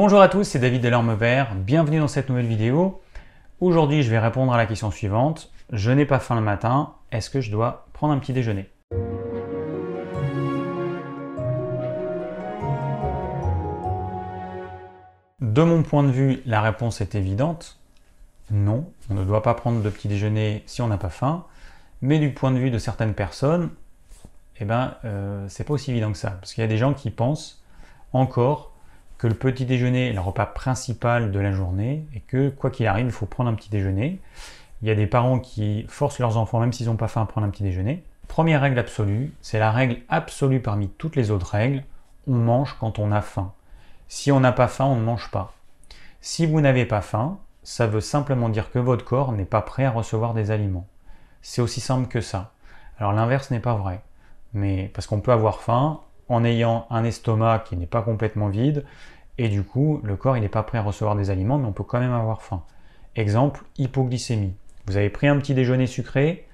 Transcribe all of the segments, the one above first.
Bonjour à tous, c'est David Delorme Vert, bienvenue dans cette nouvelle vidéo. Aujourd'hui, je vais répondre à la question suivante. Je n'ai pas faim le matin, est-ce que je dois prendre un petit déjeuner? De mon point de vue, la réponse est évidente. Non, on ne doit pas prendre de petit déjeuner si on n'a pas faim. Mais du point de vue de certaines personnes, eh ben, euh, c'est pas aussi évident que ça. Parce qu'il y a des gens qui pensent encore que le petit déjeuner est le repas principal de la journée et que quoi qu'il arrive, il faut prendre un petit déjeuner. Il y a des parents qui forcent leurs enfants, même s'ils n'ont pas faim, à prendre un petit déjeuner. Première règle absolue, c'est la règle absolue parmi toutes les autres règles, on mange quand on a faim. Si on n'a pas faim, on ne mange pas. Si vous n'avez pas faim, ça veut simplement dire que votre corps n'est pas prêt à recevoir des aliments. C'est aussi simple que ça. Alors l'inverse n'est pas vrai. Mais parce qu'on peut avoir faim en ayant un estomac qui n'est pas complètement vide et du coup le corps il n'est pas prêt à recevoir des aliments mais on peut quand même avoir faim. Exemple, hypoglycémie. Vous avez pris un petit déjeuner sucré,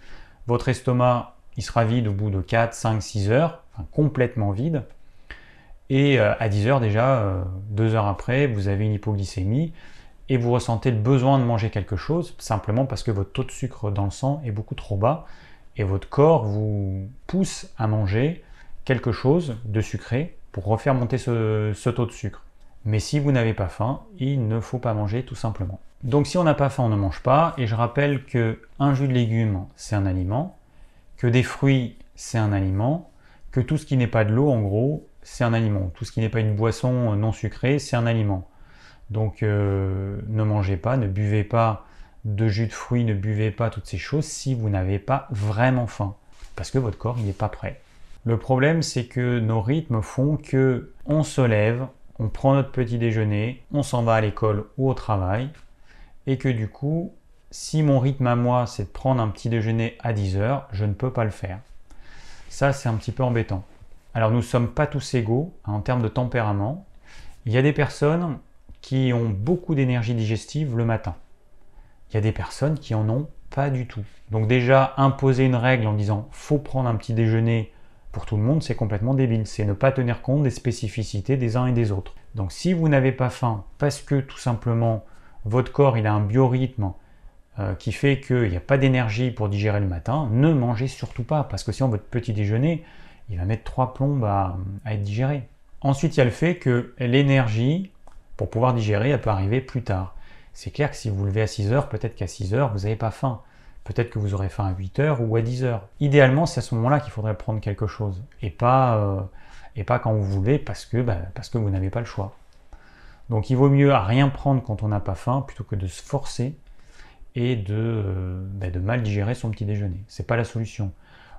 votre estomac il sera vide au bout de 4, 5, 6 heures, complètement vide. Et euh, à 10 heures déjà, euh, deux heures après, vous avez une hypoglycémie et vous ressentez le besoin de manger quelque chose simplement parce que votre taux de sucre dans le sang est beaucoup trop bas et votre corps vous pousse à manger quelque chose de sucré pour refaire monter ce, taux de sucre. Mais si vous n'avez pas faim, il ne faut pas manger tout simplement. Donc si on n'a pas faim, on ne mange pas. Et je rappelle que un jus de légumes, c'est un aliment, que des fruits, c'est un aliment, que tout ce qui n'est pas de l'eau, en gros, c'est un aliment. Tout ce qui n'est pas une boisson non sucrée, c'est un aliment. Donc euh, ne mangez pas, ne buvez pas de jus de fruits, ne buvez pas toutes ces choses si vous n'avez pas vraiment faim. Parce que votre corps, il n'est pas prêt. Le problème, c'est que nos rythmes font que on se lève, on prend notre petit déjeuner, on s'en va à l'école ou au travail, et que du coup, si mon rythme à moi, c'est de prendre un petit déjeuner à 10 heures, je ne peux pas le faire. Ça, c'est un petit peu embêtant. Alors, nous ne sommes pas tous égaux hein, en termes de tempérament. Il y a des personnes qui ont beaucoup d'énergie digestive le matin. Il y a des personnes qui en ont pas du tout. Donc déjà, imposer une règle en disant faut prendre un petit déjeuner pour tout le monde, c'est complètement débile. C'est ne pas tenir compte des spécificités des uns et des autres. Donc si vous n'avez pas faim parce que tout simplement votre corps il a un biorhythme euh, qui fait qu'il n'y a pas d'énergie pour digérer le matin, ne mangez surtout pas parce que sinon votre petit déjeuner il va mettre trois plombes à, à être digéré. Ensuite il y a le fait que l'énergie pour pouvoir digérer elle peut arriver plus tard. C'est clair que si vous levez à 6 heures, peut-être qu'à 6 heures vous n'avez pas faim. Peut-être que vous aurez faim à 8 heures ou à 10 heures. Idéalement, c'est à ce moment-là qu'il faudrait prendre quelque chose et pas, euh, et pas quand vous voulez parce que, bah, parce que vous n'avez pas le choix. Donc il vaut mieux à rien prendre quand on n'a pas faim plutôt que de se forcer et de, euh, bah, mal digérer son petit déjeuner. C'est pas la solution.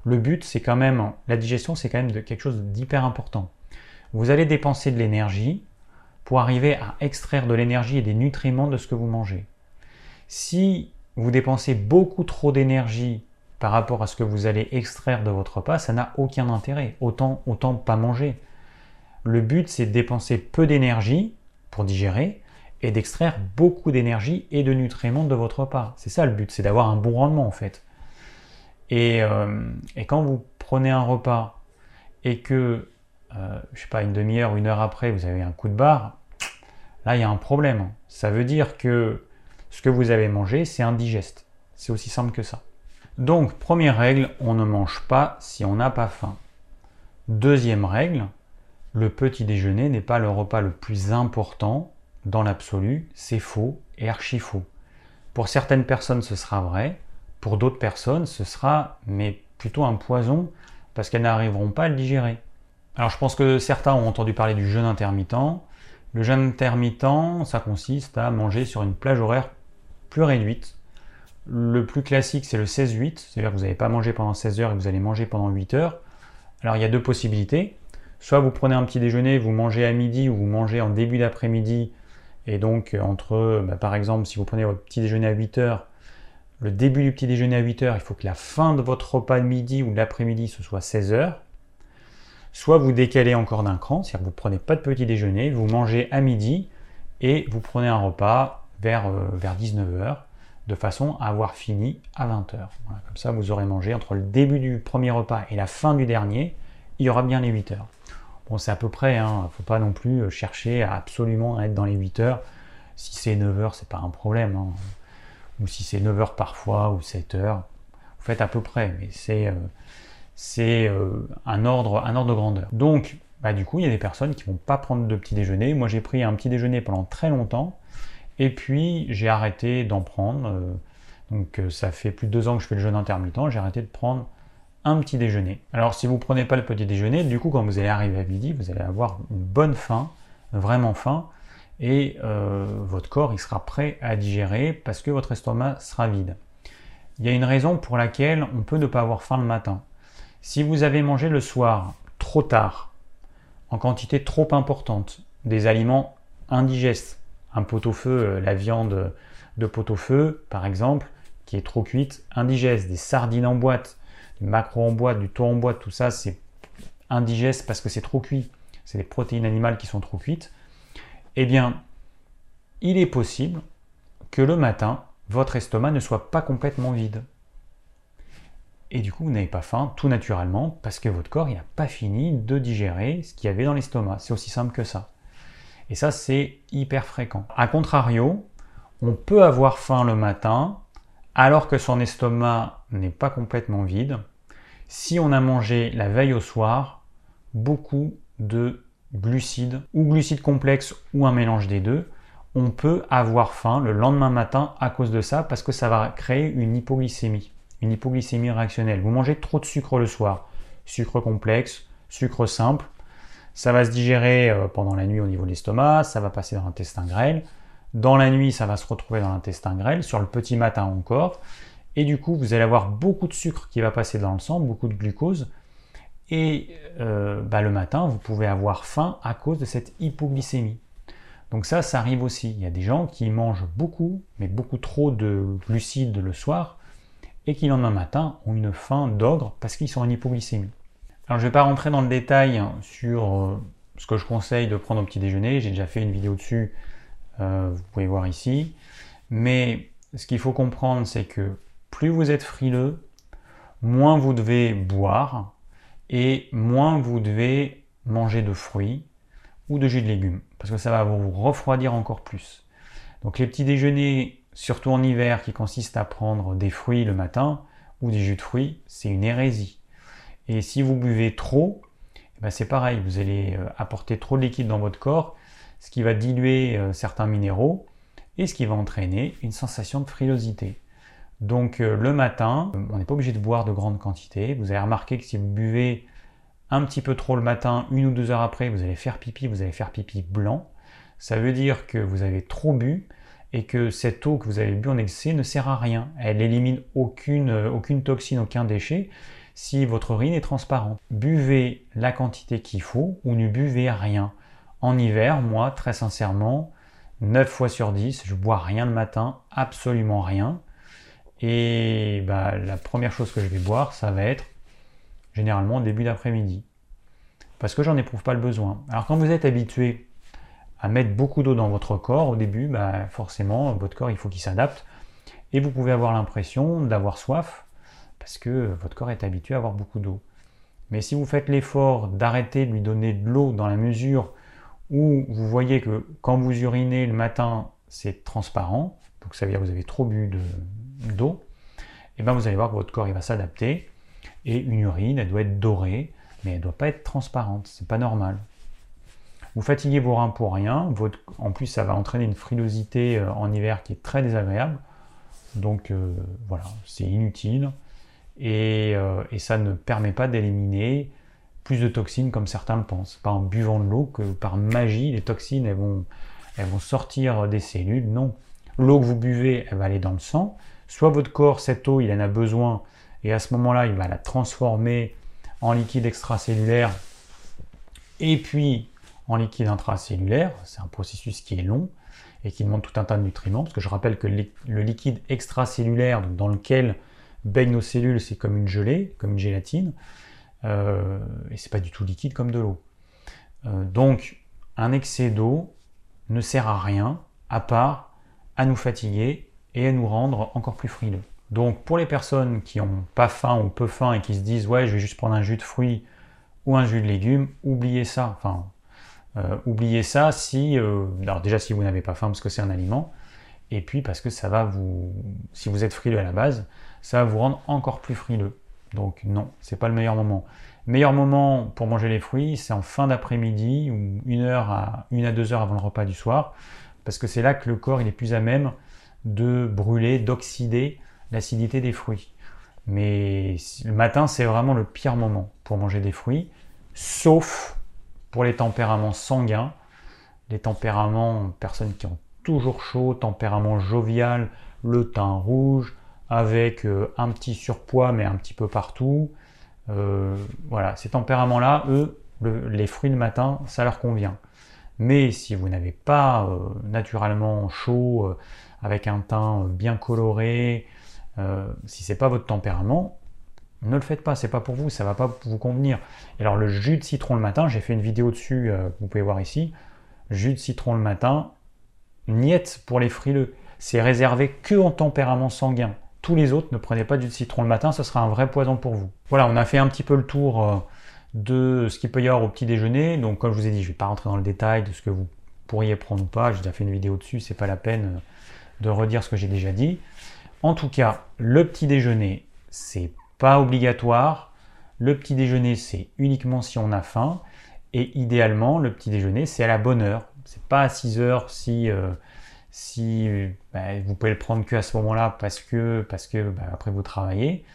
Le but, c'est quand même, la digestion, c'est quand même quelque chose d'hyper important. Vous allez dépenser de l'énergie pour arriver à extraire de l'énergie et des nutriments de ce que vous mangez. Si vous dépensez beaucoup trop d'énergie par rapport à ce que vous allez extraire de votre repas, ça n'a aucun intérêt. Autant, autant pas manger. Le but, c'est de dépenser peu d'énergie pour digérer et d'extraire beaucoup d'énergie et de nutriments de votre repas. C'est ça le but, c'est d'avoir un bon rendement en fait. Et, euh, quand vous prenez un repas et que, euh, je sais pas, une demi-heure une heure après, vous avez un coup de barre, là, il y a un problème. Ça veut dire que ce que vous avez mangé, c'est indigeste. C'est aussi simple que ça. Donc, première règle, on ne mange pas si on n'a pas faim. Deuxième règle, le petit déjeuner n'est pas le repas le plus important dans l'absolu, c'est faux et archi faux. Pour certaines personnes, ce sera vrai, pour d'autres personnes, ce sera mais plutôt un poison parce qu'elles n'arriveront pas à le digérer. Alors je pense que certains ont entendu parler du jeûne intermittent. Le jeûne intermittent, ça consiste à manger sur une plage horaire plus réduite. Le plus classique, c'est le 16-8, c'est-à-dire que vous n'avez pas mangé pendant 16 heures et vous allez manger pendant 8 heures. Alors il y a deux possibilités. Soit vous prenez un petit déjeuner, vous mangez à midi ou vous mangez en début d'après-midi. Et donc entre, bah, par exemple, si vous prenez votre petit déjeuner à 8 heures, le début du petit déjeuner à 8 heures, il faut que la fin de votre repas de midi ou de l'après-midi, ce soit 16 heures. Soit vous décalez encore d'un cran, c'est-à-dire que vous ne prenez pas de petit déjeuner, vous mangez à midi et vous prenez un repas vers, euh, vers 19h, de façon à avoir fini à 20h. comme ça, vous aurez mangé entre le début du premier repas et la fin du dernier, il y aura bien les 8 heures. Bon, c'est à peu près, hein, faut pas non plus chercher à absolument être dans les 8 heures. Si c'est 9 heures, c'est pas un problème. Hein. Ou si c'est 9 heures parfois, ou 7 heures, vous faites à peu près, mais c'est c'est un, ordre, un ordre de grandeur. Donc, bah, du coup, il y a des personnes qui ne vont pas prendre de petit déjeuner. Moi, j'ai pris un petit déjeuner pendant très longtemps, et puis j'ai arrêté d'en prendre. Euh, donc, euh, ça fait plus de deux ans que je fais le jeûne intermittent, j'ai arrêté de prendre un petit déjeuner. Alors, si vous ne prenez pas le petit déjeuner, du coup, quand vous allez arriver à midi, vous allez avoir une bonne faim, vraiment faim, et euh, votre corps il sera prêt à digérer parce que votre estomac sera vide. Il y a une raison pour laquelle on peut ne pas avoir faim le matin. Si vous avez mangé le soir trop tard, en quantité trop importante, des aliments indigestes, un pot-au-feu, euh, la viande de pot-au-feu par exemple, qui est trop cuite, indigeste, des sardines en boîte, du maquereau en boîte, du thon en boîte, tout ça c'est indigeste parce que c'est trop cuit, c'est des protéines animales qui sont trop cuites, eh bien, il est possible que le matin, votre estomac ne soit pas complètement vide et du coup vous n'avez pas faim tout naturellement parce que votre corps n'a pas fini de digérer ce qu'il y avait dans l'estomac. C'est aussi simple que ça. Et ça c'est hyper fréquent. A contrario, on peut avoir faim le matin alors que son estomac n'est pas complètement vide si on a mangé la veille au soir beaucoup de glucides ou glucides complexes ou un mélange des deux. On peut avoir faim le lendemain matin à cause de ça parce que ça va créer une hypoglycémie une hypoglycémie réactionnelle. Vous mangez trop de sucre le soir, sucre complexe, sucre simple, ça va se digérer euh, pendant la nuit au niveau de l'estomac, ça va passer dans l'intestin grêle. Dans la nuit, ça va se retrouver dans l'intestin grêle, sur le petit matin encore. Et du coup, vous allez avoir beaucoup de sucre qui va passer dans le sang, beaucoup de glucose. Et euh, bah, le matin, vous pouvez avoir faim à cause de cette hypoglycémie. Donc ça, ça arrive aussi. Il y a des gens qui mangent beaucoup, mais beaucoup trop de glucides le soir, et qui, le lendemain matin, ont une faim d'ogre parce qu'ils sont en hypoglycémie. Alors, je ne vais pas rentrer dans le détail sur euh, ce que je conseille de prendre au petit déjeuner. J'ai déjà fait une vidéo dessus, euh, vous pouvez voir ici. Mais ce qu'il faut comprendre, c'est que plus vous êtes frileux, moins vous devez boire et moins vous devez manger de fruits ou de jus de légumes parce que ça va vous refroidir encore plus. Donc les petits déjeuners surtout en hiver, qui consiste à prendre des fruits le matin ou des jus de fruits, c'est une hérésie. Et si vous buvez trop, eh ben, c'est pareil, vous allez euh, apporter trop de liquide dans votre corps, ce qui va diluer euh, certains minéraux et ce qui va entraîner une sensation de frilosité. Donc euh, le matin, on n'est pas obligé de boire de grandes quantités. Vous avez remarqué que si vous buvez un petit peu trop le matin, une ou deux heures après, vous allez faire pipi, vous allez faire pipi blanc. Ça veut dire que vous avez trop bu et que cette eau que vous avez bu en excès ne sert à rien. Elle élimine aucune, aucune toxine, aucun déchet si votre urine est transparente. Buvez la quantité qu'il faut ou ne buvez rien. En hiver, moi, très sincèrement, 9 fois sur 10, je bois rien le matin, absolument rien. Et bah, la première chose que je vais boire, ça va être généralement début d'après-midi. Parce que j'en éprouve pas le besoin. Alors quand vous êtes habitué à mettre beaucoup d'eau dans votre corps, au début, bah, forcément, votre corps, il faut qu'il s'adapte. Et vous pouvez avoir l'impression d'avoir soif, parce que votre corps est habitué à avoir beaucoup d'eau. Mais si vous faites l'effort d'arrêter de lui donner de l'eau dans la mesure où vous voyez que quand vous urinez le matin, c'est transparent, donc ça veut dire que vous avez trop bu d'eau, et bien vous allez voir que votre corps il va s'adapter, et une urine, elle doit être dorée, mais elle ne doit pas être transparente, c'est pas normal. Vous fatiguez vos reins pour rien. en plus, ça va entraîner une frilosité euh, en hiver qui est très désagréable. Donc euh, voilà, c'est inutile. Euh, et, ça ne permet pas d'éliminer plus de toxines comme certains le pensent. Pas en buvant de l'eau que par magie, les toxines elles vont, elles vont sortir des cellules. Non. L'eau que vous buvez, elle va aller dans le sang. Soit votre corps, cette eau, il en a besoin. Et à ce moment-là, il va la transformer en liquide extracellulaire. Et puis, en liquide intracellulaire. C'est un processus qui est long et qui demande tout un tas de nutriments. Parce que je rappelle que le liquide extracellulaire, dans lequel baignent nos cellules, c'est comme une gelée, comme une gélatine. Euh, et c'est pas du tout liquide comme de l'eau. Euh, donc, un excès d'eau ne sert à rien à part à nous fatiguer et à nous rendre encore plus frileux. Donc, pour les personnes qui n'ont pas faim ou peu faim et qui se disent ouais, je vais juste prendre un jus de fruits ou un jus de légumes, oubliez ça. Enfin, euh, oubliez ça si, alors déjà si vous n'avez pas faim parce que c'est un aliment, et puis parce que ça va vous, si vous êtes frileux à la base, ça va vous rendre encore plus frileux. Donc non, c'est pas le meilleur moment. Meilleur moment pour manger les fruits, c'est en fin d'après-midi ou une heure à une à deux heures avant le repas du soir, parce que c'est là que le corps il est plus à même de brûler, d'oxyder l'acidité des fruits. Mais le matin, c'est vraiment le pire moment pour manger des fruits, sauf pour les tempéraments sanguins, les tempéraments, personnes qui ont toujours chaud, tempérament jovial, le teint rouge, avec euh, un petit surpoids, mais un petit peu partout. Euh, voilà, ces tempéraments-là, eux, les fruits le matin, ça leur convient. Mais si vous n'avez pas euh, naturellement chaud, avec un teint bien coloré, si c'est pas votre tempérament, ne le faites pas, c'est pas pour vous, ça va pas vous convenir. Et alors le jus de citron le matin, j'ai fait une vidéo dessus, vous pouvez voir ici. Jus de citron le matin, niette pour les frileux. C'est réservé que en tempérament sanguin. Tous les autres, ne prenez pas du citron le matin, ce sera un vrai poison pour vous. Voilà, on a fait un petit peu le tour euh, de ce qu'il peut y avoir au petit déjeuner. Donc, comme je vous ai dit, je ne vais pas rentrer dans le détail de ce que vous pourriez prendre ou pas. J'ai déjà fait une vidéo dessus, c'est pas la peine euh, de redire ce que j'ai déjà dit. En tout cas, le petit déjeuner, c'est pas obligatoire. Le petit déjeuner, c'est uniquement si on a faim. Et idéalement, le petit déjeuner, c'est à la bonne heure. C'est pas à 6 heures si, euh, si bah, vous pouvez le prendre que à ce moment-là parce que, parce que bah, après vous travaillez.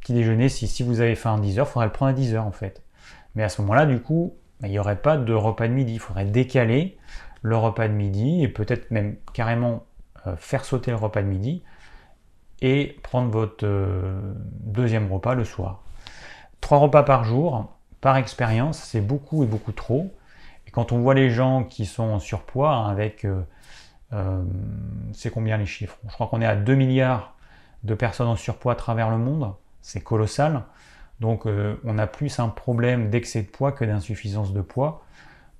Petit déjeuner, si, si vous avez faim à 10 heures, il faudrait le prendre à 10 heures en fait. Mais à ce moment-là, du coup, bah, il n'y aurait pas de repas de midi. Il faudrait décaler le repas de midi et peut-être même carrément euh, faire sauter le repas de midi et prendre votre euh, deuxième repas le soir. Trois repas par jour, par expérience, c'est beaucoup et beaucoup trop quand on voit les gens qui sont en surpoids, hein, avec, euh, euh, c'est combien les chiffres? Je crois qu'on est à 2 milliards de personnes en surpoids à travers le monde, c'est colossal. Donc euh, on a plus un problème d'excès de poids que d'insuffisance de poids.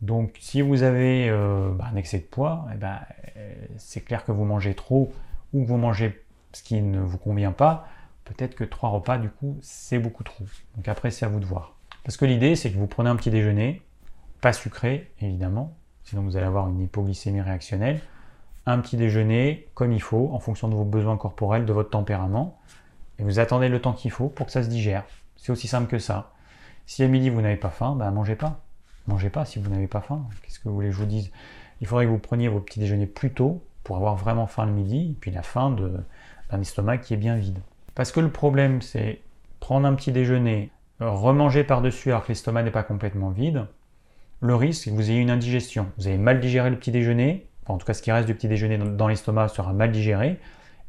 Donc si vous avez bah, un excès de poids, eh ben, c'est clair que vous mangez trop ou que vous mangez ce qui ne vous convient pas. Peut-être que trois repas, du coup, c'est beaucoup trop. Donc après, c'est à vous de voir. Parce que l'idée, c'est que vous prenez un petit déjeuner, pas sucré évidemment, sinon vous allez avoir une hypoglycémie réactionnelle. Un petit déjeuner comme il faut, en fonction de vos besoins corporels, de votre tempérament, et vous attendez le temps qu'il faut pour que ça se digère. C'est aussi simple que ça. Si à midi vous n'avez pas faim, ben mangez pas. Mangez pas si vous n'avez pas faim. Qu'est-ce que vous voulez que je vous dise? Il faudrait que vous preniez vos petits déjeuners plus tôt pour avoir vraiment faim le midi, et puis la faim d'un estomac qui est bien vide. Parce que le problème, c'est prendre un petit déjeuner, remanger par-dessus alors que l'estomac n'est pas complètement vide, le risque, c'est que vous ayez une indigestion. Vous avez mal digéré le petit déjeuner, en tout cas ce qui reste du petit déjeuner dans l'estomac sera mal digéré,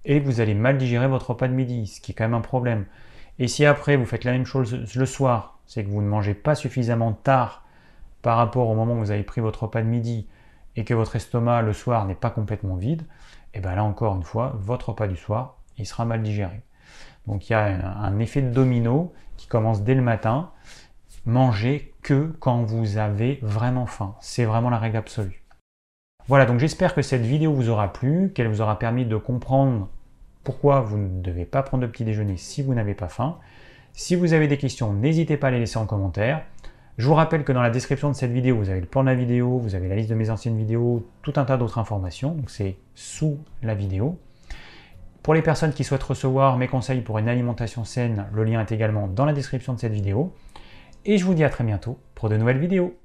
et vous allez mal digérer votre repas de midi, ce qui est quand même un problème. Et si après vous faites la même chose le soir, c'est que vous ne mangez pas suffisamment tard par rapport au moment où vous avez pris votre repas de midi et que votre estomac le soir n'est pas complètement vide, et bien là encore une fois, votre repas du soir, il sera mal digéré. Donc il y a un effet de domino qui commence dès le matin mangez que quand vous avez vraiment faim. C'est vraiment la règle absolue. Voilà, donc j'espère que cette vidéo vous aura plu, qu'elle vous aura permis de comprendre pourquoi vous ne devez pas prendre de petit déjeuner si vous n'avez pas faim. Si vous avez des questions, n'hésitez pas à les laisser en commentaire. Je vous rappelle que dans la description de cette vidéo, vous avez le plan de la vidéo, vous avez la liste de mes anciennes vidéos, tout un tas d'autres informations, donc c'est sous la vidéo. Pour les personnes qui souhaitent recevoir mes conseils pour une alimentation saine, le lien est également dans la description de cette vidéo. Et je vous dis à très bientôt pour de nouvelles vidéos.